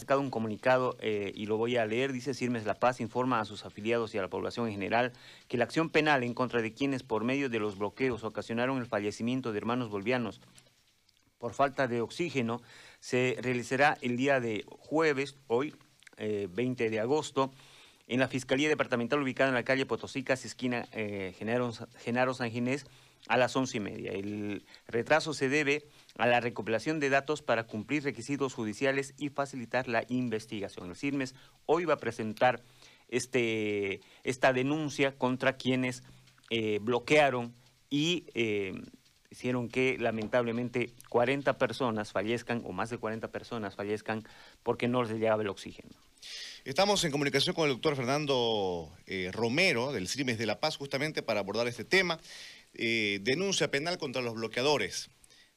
sacado un comunicado eh, y lo voy a leer. Dice Sirmes La Paz informa a sus afiliados y a la población en general que la acción penal en contra de quienes por medio de los bloqueos ocasionaron el fallecimiento de hermanos bolivianos por falta de oxígeno se realizará el día de jueves, hoy, 20 eh, de agosto, en la Fiscalía Departamental ubicada en la calle Potosicas, esquina eh, Genaro, Genaro San Ginés, a las once y media. El retraso se debe a la recopilación de datos para cumplir requisitos judiciales y facilitar la investigación. El CIRMES hoy va a presentar este, esta denuncia contra quienes eh, bloquearon y hicieron que lamentablemente 40 personas fallezcan o más de 40 personas fallezcan porque no les llegaba el oxígeno. Estamos en comunicación con el doctor Fernando eh, Romero del CIRMES de La Paz justamente para abordar este tema. Eh, denuncia penal contra los bloqueadores,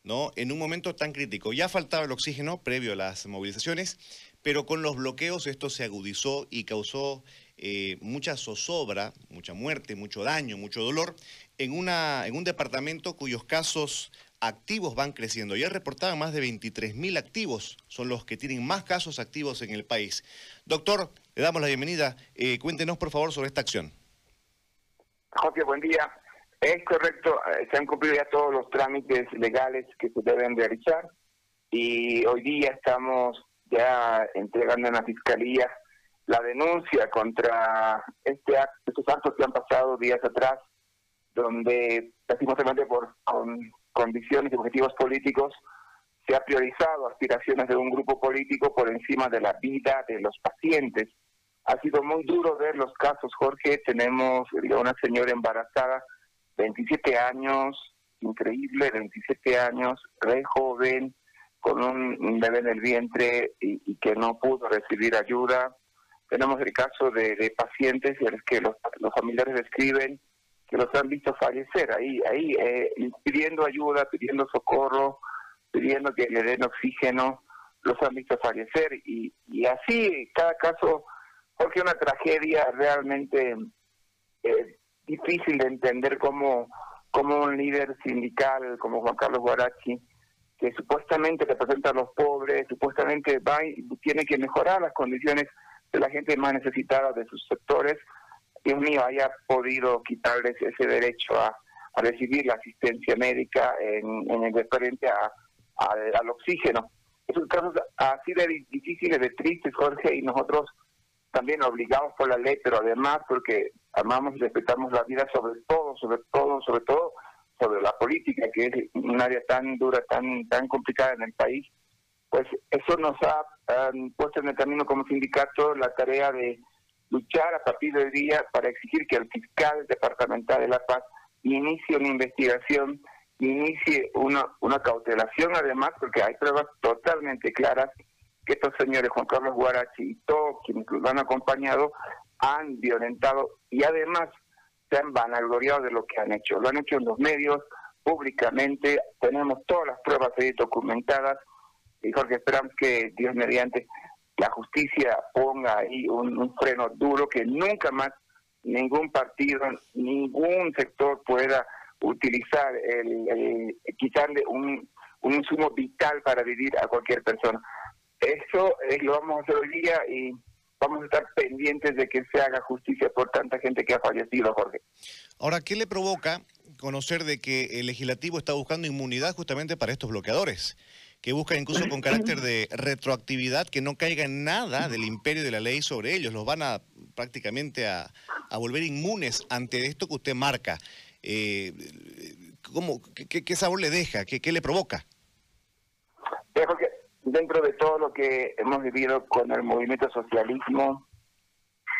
¿no? En un momento tan crítico. Ya faltaba el oxígeno previo a las movilizaciones, pero con los bloqueos esto se agudizó y causó eh, mucha zozobra, mucha muerte, mucho daño, mucho dolor en, una, en un departamento cuyos casos activos van creciendo. Ya reportaban más de 23 mil activos, son los que tienen más casos activos en el país. Doctor, le damos la bienvenida. Eh, cuéntenos, por favor, sobre esta acción. Jorge, buen día. Es correcto, se han cumplido ya todos los trámites legales que se deben realizar y hoy día estamos ya entregando en la Fiscalía la denuncia contra este acto, estos actos que han pasado días atrás donde lastimosamente por condiciones y objetivos políticos se ha priorizado aspiraciones de un grupo político por encima de la vida de los pacientes. Ha sido muy duro ver los casos, Jorge. Tenemos una señora embarazada, 27 años, increíble, 27 años, re joven, con un bebé en el vientre y, que no pudo recibir ayuda. Tenemos el caso de, pacientes en los que los, familiares describen que los han visto fallecer ahí, ahí eh, pidiendo ayuda, pidiendo socorro, pidiendo que le den oxígeno, los han visto fallecer y, y así cada caso, porque una tragedia realmente eh, difícil de entender como, como un líder sindical como Juan Carlos Guarachi, que supuestamente representa a los pobres, supuestamente va y tiene que mejorar las condiciones de la gente más necesitada de sus sectores, Dios mío, haya podido quitarles ese derecho a, recibir la asistencia médica en, en el referente a, al oxígeno. Esos casos así de difíciles, de tristes, Jorge, y nosotros también obligados por la ley, pero además porque amamos y respetamos la vida sobre todo, sobre todo, sobre todo sobre la política, que es un área tan dura, tan tan complicada en el país, pues eso nos ha puesto en el camino como sindicato la tarea de luchar a partir de hoy día para exigir que el fiscal departamental de La Paz inicie una investigación, inicie una, una cautelación además, porque hay pruebas totalmente claras que estos señores, Juan Carlos Guarachi y todos quienes lo han acompañado, han violentado y además se han vanagloriado de lo que han hecho. Lo han hecho en los medios, públicamente, tenemos todas las pruebas ahí documentadas y Jorge, esperamos que Dios mediante la justicia ponga ahí un, freno duro que nunca más ningún partido, ningún sector pueda utilizar, el, quitarle un, un insumo vital para vivir a cualquier persona. Eso es, lo vamos a hacer hoy día y vamos a estar pendientes de que se haga justicia por tanta gente que ha fallecido, Jorge. Ahora, ¿qué le provoca conocer de que el legislativo está buscando inmunidad justamente para estos bloqueadores? que buscan incluso con carácter de retroactividad que no caiga nada del imperio de la ley sobre ellos. Los van a prácticamente a, volver inmunes ante esto que usted marca. Eh, ¿cómo, qué, sabor le deja? ¿Qué, le provoca? Dejo que dentro de todo lo que hemos vivido con el movimiento socialismo,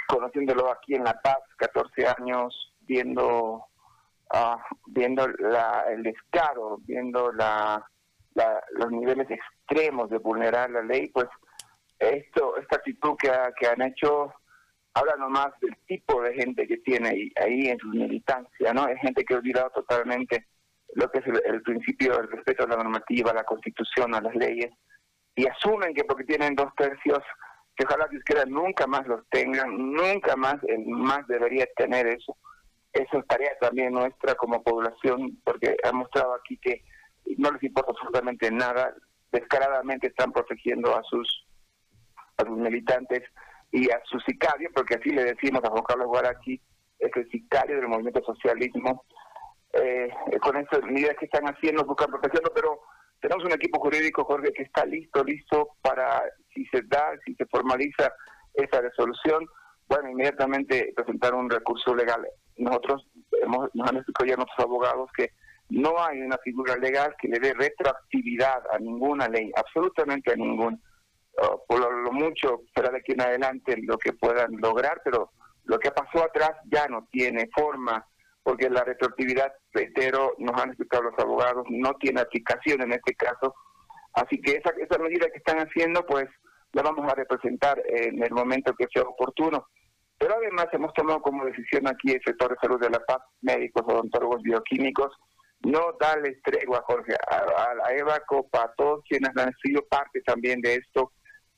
conociéndolo aquí en La Paz, 14 años, viendo, uh, viendo la, el descaro, viendo la los niveles extremos de vulnerar la ley, pues esto esta actitud que, que han hecho habla nomás del tipo de gente que tiene ahí, ahí en su militancia, ¿no? Es gente que ha olvidado totalmente lo que es el, principio del respeto a la normativa, a la constitución, a las leyes, y asumen que porque tienen dos tercios, que ojalá que izquierda nunca más los tengan, nunca más el más debería tener eso. Eso es tarea también nuestra como población, porque ha mostrado aquí que no les importa absolutamente nada, descaradamente están protegiendo a sus a sus militantes y a su sicario, porque así le decimos a Juan Carlos Guarachi, es el sicario del movimiento socialismo. Eh, con estas medidas que están haciendo, buscan protegerlo, pero tenemos un equipo jurídico, Jorge, que está listo, listo para, si se da, si se formaliza esa resolución, bueno, inmediatamente presentar un recurso legal. Nosotros hemos, nos han explicado ya nuestros abogados que no hay una figura legal que le dé retroactividad a ninguna ley, absolutamente a ningún. Oh, por lo, mucho será de aquí en adelante lo que puedan lograr, pero lo que pasó atrás ya no tiene forma, porque la retroactividad, reitero, nos han explicado los abogados, no tiene aplicación en este caso. Así que esa, esa medida que están haciendo, pues la vamos a representar en el momento que sea oportuno. Pero además hemos tomado como decisión aquí el sector de salud de la paz, médicos, odontólogos, bioquímicos, no darles tregua, Jorge, a, la Eva Copa, a todos quienes han sido parte también de esto,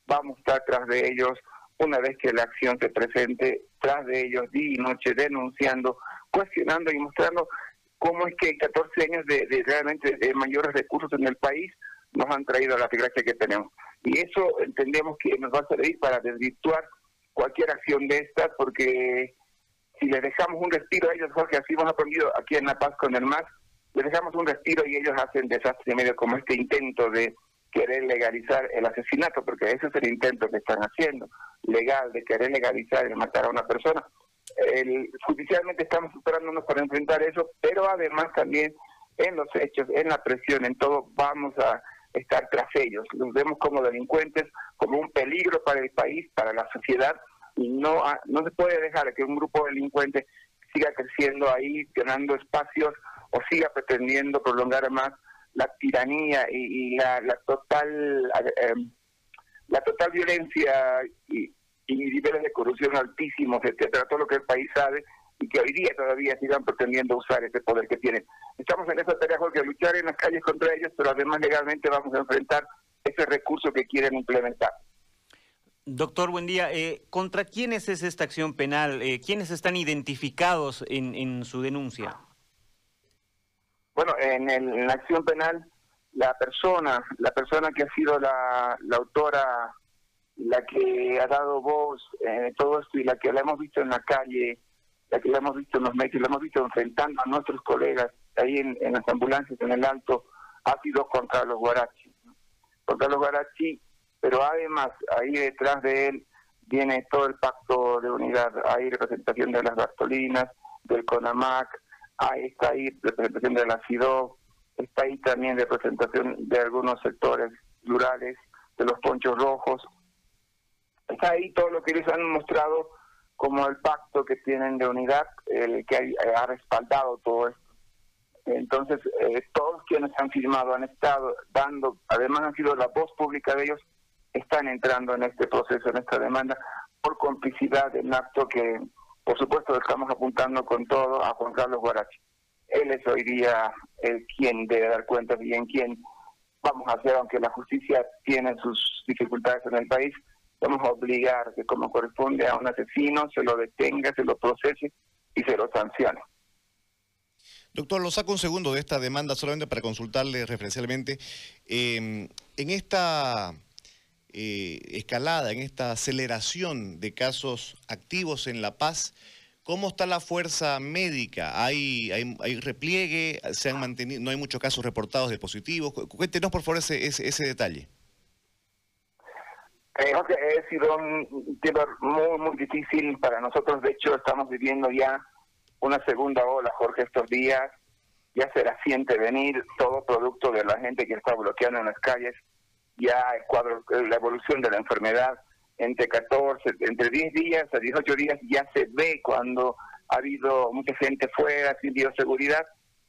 vamos a estar tras de ellos una vez que la acción se presente, tras de ellos día y noche denunciando, cuestionando y mostrando cómo es que 14 años de, realmente de mayores recursos en el país nos han traído la desgracia que tenemos. Y eso entendemos que nos va a servir para desvirtuar cualquier acción de estas, porque si les dejamos un respiro a ellos, Jorge, así hemos aprendido aquí en La Paz con el MAS, les dejamos un respiro y ellos hacen desastre medio como este intento de querer legalizar el asesinato, porque ese es el intento que están haciendo, legal, de querer legalizar el matar a una persona. El, judicialmente estamos superándonos para enfrentar eso, pero además también en los hechos, en la presión, en todo, vamos a estar tras ellos. Los vemos como delincuentes, como un peligro para el país, para la sociedad, y no, no se puede dejar que un grupo de delincuentes siga creciendo ahí, ganando espacios o siga pretendiendo prolongar más la tiranía y, la, total em, la total violencia y, niveles de corrupción altísimos, etcétera, todo lo que el país sabe y que hoy día todavía sigan pretendiendo usar ese poder que tienen. Estamos en esa tarea, Jorge, luchar en las calles contra ellos, pero además legalmente vamos a enfrentar ese recurso que quieren implementar. Doctor, buen día. Eh, ¿Contra quiénes es esta acción penal? Eh, ¿Quiénes están identificados en, en su denuncia? Bueno, en, la acción penal, la persona, la persona que ha sido la, autora, la que ha dado voz en todo esto y la que la hemos visto en la calle, la que la hemos visto en los medios, la hemos visto enfrentando a nuestros colegas ahí en, las ambulancias en el alto, ha sido Juan Carlos Guarachi. Juan Carlos Guarachi, pero además ahí detrás de él viene todo el pacto de unidad, hay representación de las Bartolinas, del CONAMAC, Ahí está ahí representación de la CIDO, está ahí también representación de algunos sectores rurales, de los ponchos rojos. Está ahí todo lo que ellos han mostrado como el pacto que tienen de unidad, el que ha respaldado todo esto. Entonces, eh, todos quienes han firmado han estado dando, además han sido la voz pública de ellos, están entrando en este proceso, en esta demanda, por complicidad en acto que por supuesto, estamos apuntando con todo a Juan Carlos Guarachi. Él es hoy día el quien debe dar cuenta y en quien vamos a hacer, aunque la justicia tiene sus dificultades en el país, obligar que como corresponde a un asesino se lo detenga, se lo procese y se lo sancione. Doctor, lo saco un segundo de esta demanda solamente para consultarle referencialmente. Eh, en esta eh, escalada, en esta aceleración de casos activos en La Paz. ¿Cómo está la fuerza médica? ¿Hay, hay, repliegue? ¿Se han mantenido? ¿No hay muchos casos reportados de positivos? Cuéntenos, por favor, ese, ese, detalle. Eh, ha sido un tema muy, muy difícil para nosotros. De hecho, estamos viviendo ya una segunda ola, Jorge, estos días. Ya se la siente venir todo producto de la gente que está bloqueando en las calles ya el cuadro, la evolución de la enfermedad entre 14, entre 10 días a 18 días ya se ve cuando ha habido mucha gente fuera sin bioseguridad.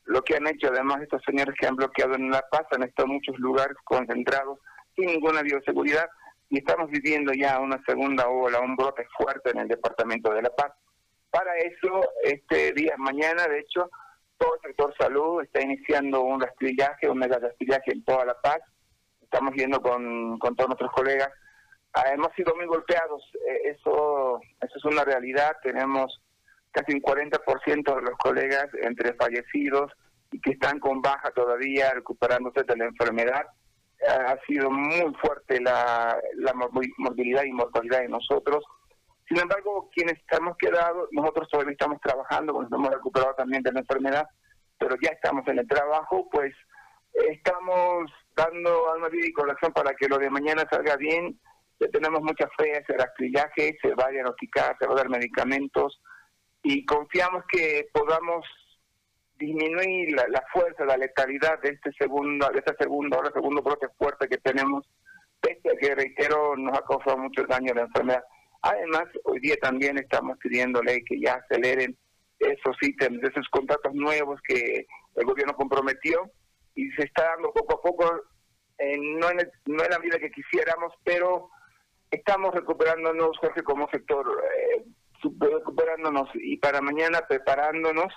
Lo que han hecho además estos señores que han bloqueado en La Paz han estado en muchos lugares concentrados sin ninguna bioseguridad y estamos viviendo ya una segunda ola, un brote fuerte en el departamento de La Paz. Para eso, este día, mañana, de hecho, todo el sector salud está iniciando un rastrillaje, un mega rastrillaje en toda La Paz estamos viendo con, con todos nuestros colegas. Ah, hemos sido muy golpeados, eh, eso, eso es una realidad, tenemos casi un 40% de los colegas entre fallecidos y que están con baja todavía recuperándose de la enfermedad. Ha sido muy fuerte la, la morbilidad y mortalidad de nosotros. Sin embargo, quienes estamos quedados, nosotros todavía estamos trabajando, nos hemos recuperado también de la enfermedad, pero ya estamos en el trabajo, pues estamos dando alma vida y corazón para que lo de mañana salga bien. Le tenemos mucha fe a ese rastrillaje, se va a diagnosticar, se va a dar medicamentos y confiamos que podamos disminuir la, fuerza, la letalidad de este segundo, de esta segunda hora, segundo brote fuerte que tenemos, pese que, reitero, nos ha causado mucho daño la enfermedad. Además, hoy día también estamos pidiéndole que ya aceleren esos ítems, esos contratos nuevos que el gobierno comprometió y se está dando poco a poco, no, en no en la medida que quisiéramos, pero estamos recuperándonos, Jorge, como sector, eh, recuperándonos y para mañana preparándonos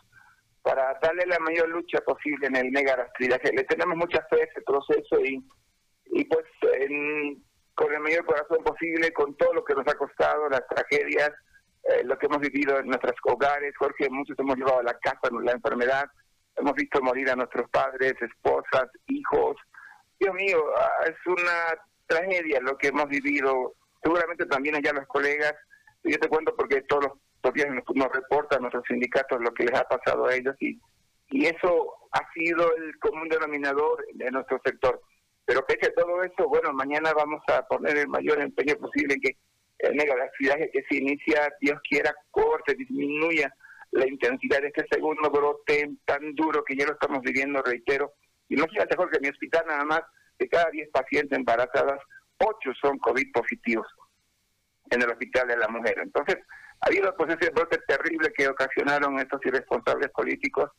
para darle la mayor lucha posible en el mega rastrillaje. Le tenemos mucha fe a ese proceso y, y pues con el mayor corazón posible, con todo lo que nos ha costado, las tragedias, eh, lo que hemos vivido en nuestros hogares, Jorge, muchos hemos llevado a la casa la enfermedad, hemos visto morir a nuestros padres, esposas, hijos. Dios mío, ah, es una tragedia lo que hemos vivido. Seguramente también allá los colegas, yo te cuento porque todos los todavía nos, nos reportan nuestros sindicatos lo que les ha pasado a ellos y, y eso ha sido el común denominador de nuestro sector. Pero pese a todo eso, bueno, mañana vamos a poner el mayor empeño posible en que el megalaxidaje que se inicia, Dios quiera, corte, disminuya la intensidad de este segundo brote tan duro que ya lo estamos viviendo, reitero. Y no sea mejor que en mi hospital nada más, de cada 10 pacientes embarazadas, 8 son COVID positivos en el hospital de la mujer. Entonces, ha habido pues ese brote terrible que ocasionaron estos irresponsables políticos,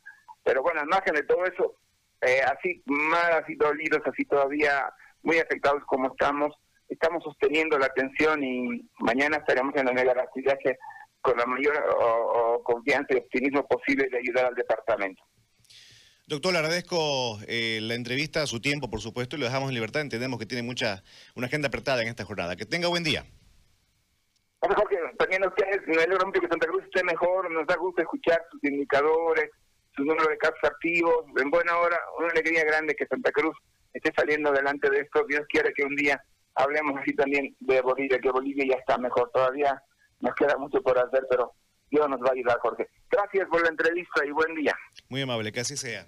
pero bueno, al margen de todo eso, eh, así mal, así dolidos, así todavía muy afectados como estamos, estamos sosteniendo la atención y mañana estaremos en la que con la mayor confianza y optimismo posible de ayudar al departamento. Doctor, le agradezco eh, la entrevista, su tiempo, por supuesto, y lo dejamos en libertad. Entendemos que tiene mucha una agenda apretada en esta jornada. Que tenga buen día mejor que también ustedes, me alegro mucho que Santa Cruz esté mejor, nos da gusto escuchar sus indicadores, sus números de casos activos, en buena hora, una alegría grande que Santa Cruz esté saliendo adelante de esto, Dios quiere que un día hablemos así también de Bolivia, que Bolivia ya está mejor, todavía nos queda mucho por hacer, pero Dios nos va a ayudar, Jorge. Gracias por la entrevista y buen día. Muy amable, que así sea.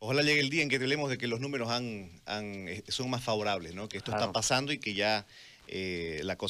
Ojalá llegue el día en que hablemos de que los números han, han, eh, son más favorables, ¿no? que esto está pasando y que ya eh, la cosa...